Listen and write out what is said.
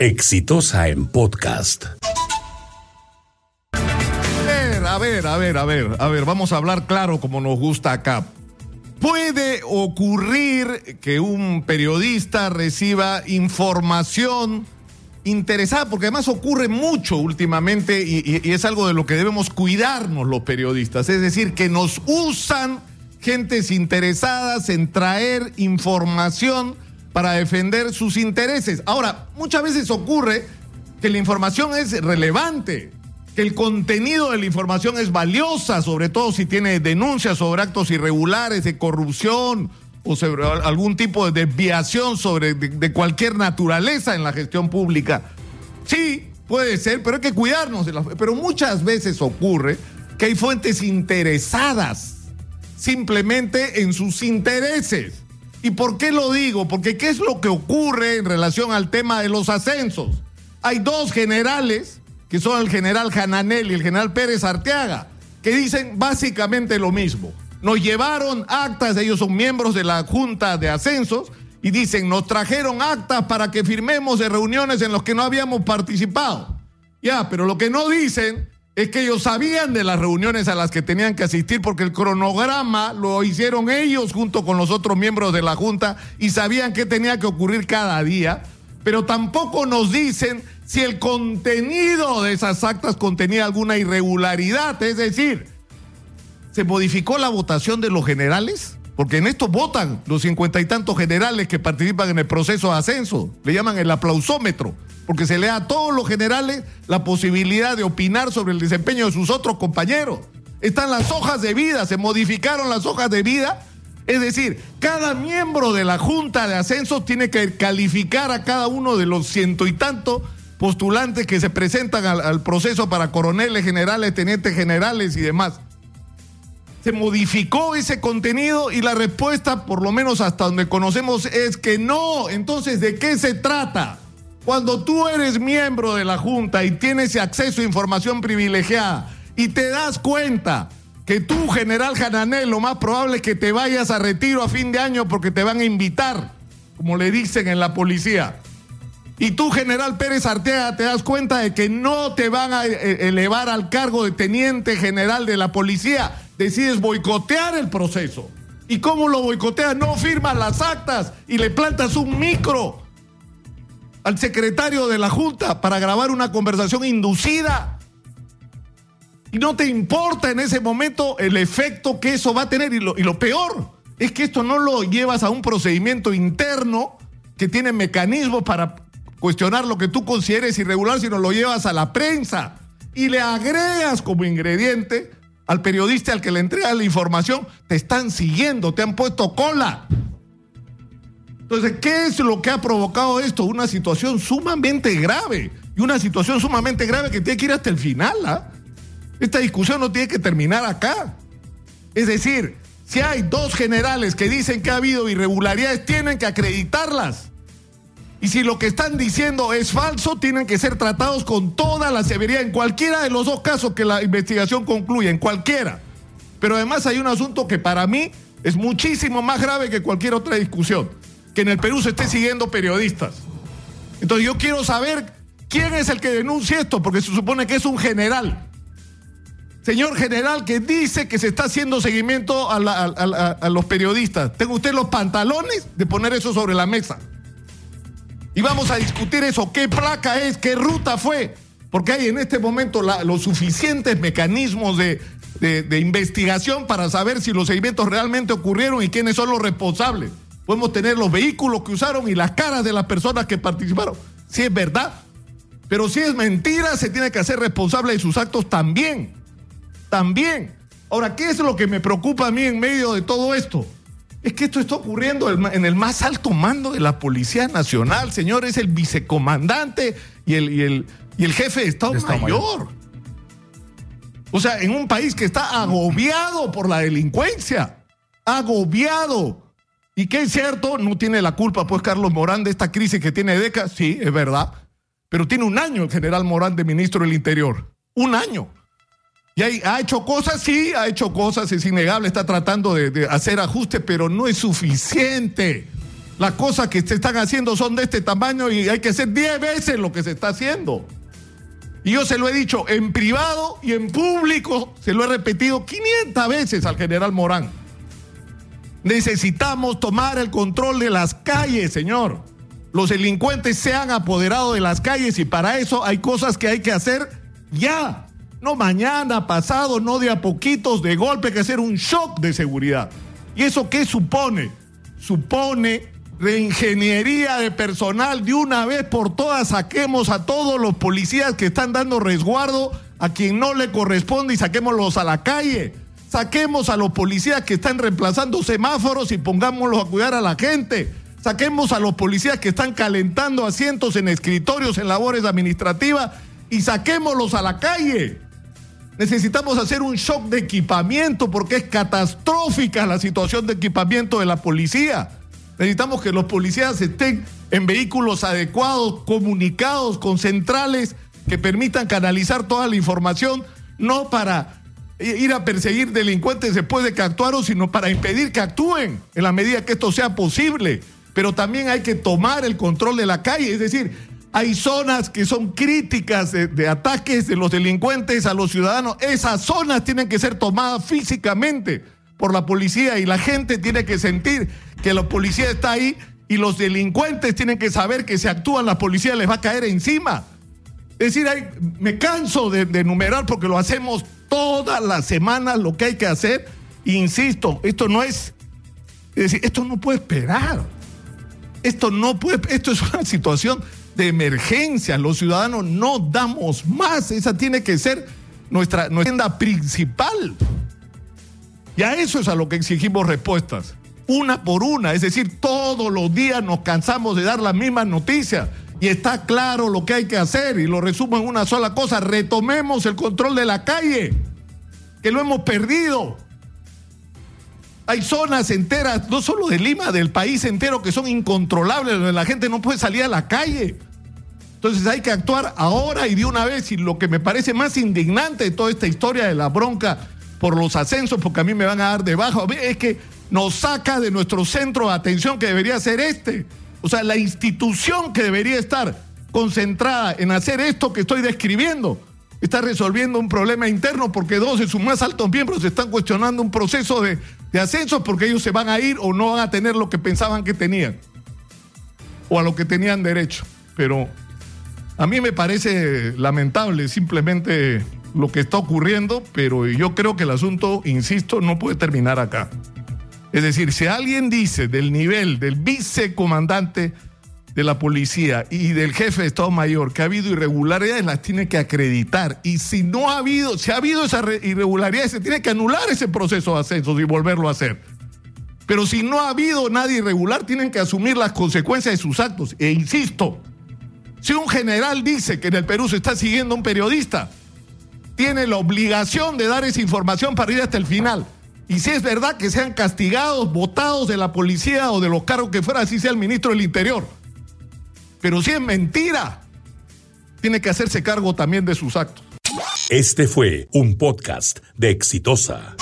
Exitosa en podcast. A ver, a ver, a ver, a ver, vamos a hablar claro como nos gusta acá. Puede ocurrir que un periodista reciba información interesada, porque además ocurre mucho últimamente y, y, es algo de lo que debemos cuidarnos los periodistas, es decir, que nos usan gentes interesadas en traer información para defender sus intereses. Ahora, muchas veces ocurre que la información es relevante, que el contenido de la información es valiosa, sobre todo si tiene denuncias sobre actos irregulares de corrupción o sobre algún tipo de desviación sobre de, cualquier naturaleza en la gestión pública. Sí, puede ser, pero hay que cuidarnos de las, pero muchas veces ocurre que hay fuentes interesadas simplemente en sus intereses. ¿Y por qué lo digo? Porque ¿qué es lo que ocurre en relación al tema de los ascensos? Hay dos generales, que son el general Jananel y el general Pérez Arteaga, que dicen básicamente lo mismo. Nos llevaron actas, ellos son miembros de la Junta de Ascensos, y dicen, nos trajeron actas para que firmemos de reuniones en las que no habíamos participado. Ya, pero lo que no dicen es que ellos sabían de las reuniones a las que tenían que asistir porque el cronograma lo hicieron ellos junto con los otros miembros de la Junta y sabían qué tenía que ocurrir cada día, pero tampoco nos dicen si el contenido de esas actas contenía alguna irregularidad, es decir, ¿se modificó la votación de los generales? Porque en esto votan los cincuenta y tantos generales que participan en el proceso de ascenso, le llaman el aplausómetro porque se le da a todos los generales la posibilidad de opinar sobre el desempeño de sus otros compañeros. Están las hojas de vida, se modificaron las hojas de vida. Es decir, cada miembro de la Junta de Ascensos tiene que calificar a cada uno de los ciento y tantos postulantes que se presentan al, al proceso para coroneles, generales, tenientes generales y demás. Se modificó ese contenido y la respuesta, por lo menos hasta donde conocemos, es que no. Entonces, ¿de qué se trata? Cuando tú eres miembro de la Junta y tienes acceso a información privilegiada y te das cuenta que tú, general Jananel, lo más probable es que te vayas a retiro a fin de año porque te van a invitar, como le dicen en la policía. Y tú, general Pérez Arteaga, te das cuenta de que no te van a eh, elevar al cargo de teniente general de la policía. Decides boicotear el proceso. ¿Y cómo lo boicoteas? No firmas las actas y le plantas un micro al secretario de la Junta para grabar una conversación inducida. Y no te importa en ese momento el efecto que eso va a tener. Y lo, y lo peor es que esto no lo llevas a un procedimiento interno que tiene mecanismos para cuestionar lo que tú consideres irregular, sino lo llevas a la prensa y le agregas como ingrediente al periodista al que le entrega la información, te están siguiendo, te han puesto cola. Entonces, ¿qué es lo que ha provocado esto? Una situación sumamente grave. Y una situación sumamente grave que tiene que ir hasta el final. ¿ah? Esta discusión no tiene que terminar acá. Es decir, si hay dos generales que dicen que ha habido irregularidades, tienen que acreditarlas. Y si lo que están diciendo es falso, tienen que ser tratados con toda la severidad en cualquiera de los dos casos que la investigación concluya, en cualquiera. Pero además hay un asunto que para mí es muchísimo más grave que cualquier otra discusión que en el Perú se esté siguiendo periodistas. Entonces yo quiero saber quién es el que denuncia esto, porque se supone que es un general. Señor general que dice que se está haciendo seguimiento a, los periodistas. ¿Tengo usted los pantalones de poner eso sobre la mesa? Y vamos a discutir eso, qué placa es, qué ruta fue, porque hay en este momento los suficientes mecanismos de, investigación para saber si los seguimientos realmente ocurrieron y quiénes son los responsables. Podemos tener los vehículos que usaron y las caras de las personas que participaron. Si es verdad. Pero si es mentira, se tiene que hacer responsable de sus actos también. También. Ahora, ¿qué es lo que me preocupa a mí en medio de todo esto? Es que esto está ocurriendo en el más alto mando de la Policía Nacional, señor, es el vicecomandante y el, y el, y el jefe de Estado, Mayor. Mayor. O sea, en un país que está agobiado por la delincuencia, agobiado. Y que es cierto, no tiene la culpa, pues, Carlos Morán, de esta crisis que tiene décadas, sí, es verdad. Pero tiene un año el general Morán de ministro del Interior. Un año. Y ha hecho cosas, sí, ha hecho cosas, es innegable, está tratando de, hacer ajustes, pero no es suficiente. Las cosas que se están haciendo son de este tamaño y hay que hacer 10 veces lo que se está haciendo. Y yo se lo he dicho en privado y en público, se lo he repetido 500 veces al general Morán. Necesitamos tomar el control de las calles, señor. Los delincuentes se han apoderado de las calles y para eso hay cosas que hay que hacer ya. No mañana, pasado, no de a poquitos, de golpe, que hacer un shock de seguridad. ¿Y eso qué supone? Supone reingeniería de personal de una vez por todas. Saquemos a todos los policías que están dando resguardo a quien no le corresponde y saquémoslos a la calle. Saquemos a los policías que están reemplazando semáforos y pongámoslos a cuidar a la gente. Saquemos a los policías que están calentando asientos en escritorios, en labores administrativas y saquémoslos a la calle. Necesitamos hacer un shock de equipamiento porque es catastrófica la situación de equipamiento de la policía. Necesitamos que los policías estén en vehículos adecuados, comunicados con centrales que permitan canalizar toda la información, no para ir a perseguir delincuentes después de que actuaron, sino para impedir que actúen en la medida que esto sea posible. Pero también hay que tomar el control de la calle, es decir, hay zonas que son críticas de, ataques de los delincuentes a los ciudadanos. Esas zonas tienen que ser tomadas físicamente por la policía y la gente tiene que sentir que la policía está ahí y los delincuentes tienen que saber que si actúan la policía les va a caer encima. Es decir, me canso de, de enumerar porque lo hacemos todas las semanas lo que hay que hacer. Insisto, esto no es, es decir, esto no puede esperar. Esto no puede, esto es una situación de emergencia. Los ciudadanos no damos más. Esa tiene que ser nuestra, agenda principal. Y a eso es a lo que exigimos respuestas. Una por una. Es decir, todos los días nos cansamos de dar las mismas noticias. Y está claro lo que hay que hacer. Y lo resumo en una sola cosa. Retomemos el control de la calle. Que lo hemos perdido. Hay zonas enteras, no solo de Lima, del país entero, que son incontrolables, donde la gente no puede salir a la calle. Entonces hay que actuar ahora y de una vez. Y lo que me parece más indignante de toda esta historia de la bronca por los ascensos, porque a mí me van a dar debajo, es que nos saca de nuestro centro de atención que debería ser este. O sea, la institución que debería estar concentrada en hacer esto que estoy describiendo está resolviendo un problema interno porque dos de sus más altos miembros están cuestionando un proceso de, de ascenso porque ellos se van a ir o no van a tener lo que pensaban que tenían o a lo que tenían derecho. Pero a mí me parece lamentable simplemente lo que está ocurriendo, pero yo creo que el asunto, insisto, no puede terminar acá. Es decir, si alguien dice del nivel del vicecomandante de la policía y del jefe de Estado Mayor que ha habido irregularidades, las tiene que acreditar. Y si no ha habido, si ha habido esa irregularidad, se tiene que anular ese proceso de ascenso y volverlo a hacer. Pero si no ha habido nadie irregular, tienen que asumir las consecuencias de sus actos. E insisto, si un general dice que en el Perú se está siguiendo un periodista, tiene la obligación de dar esa información para ir hasta el final. Y si es verdad que sean castigados, votados de la policía o de los cargos que fuera, así sea el ministro del Interior. Pero si es mentira, tiene que hacerse cargo también de sus actos. Este fue un podcast de Exitosa.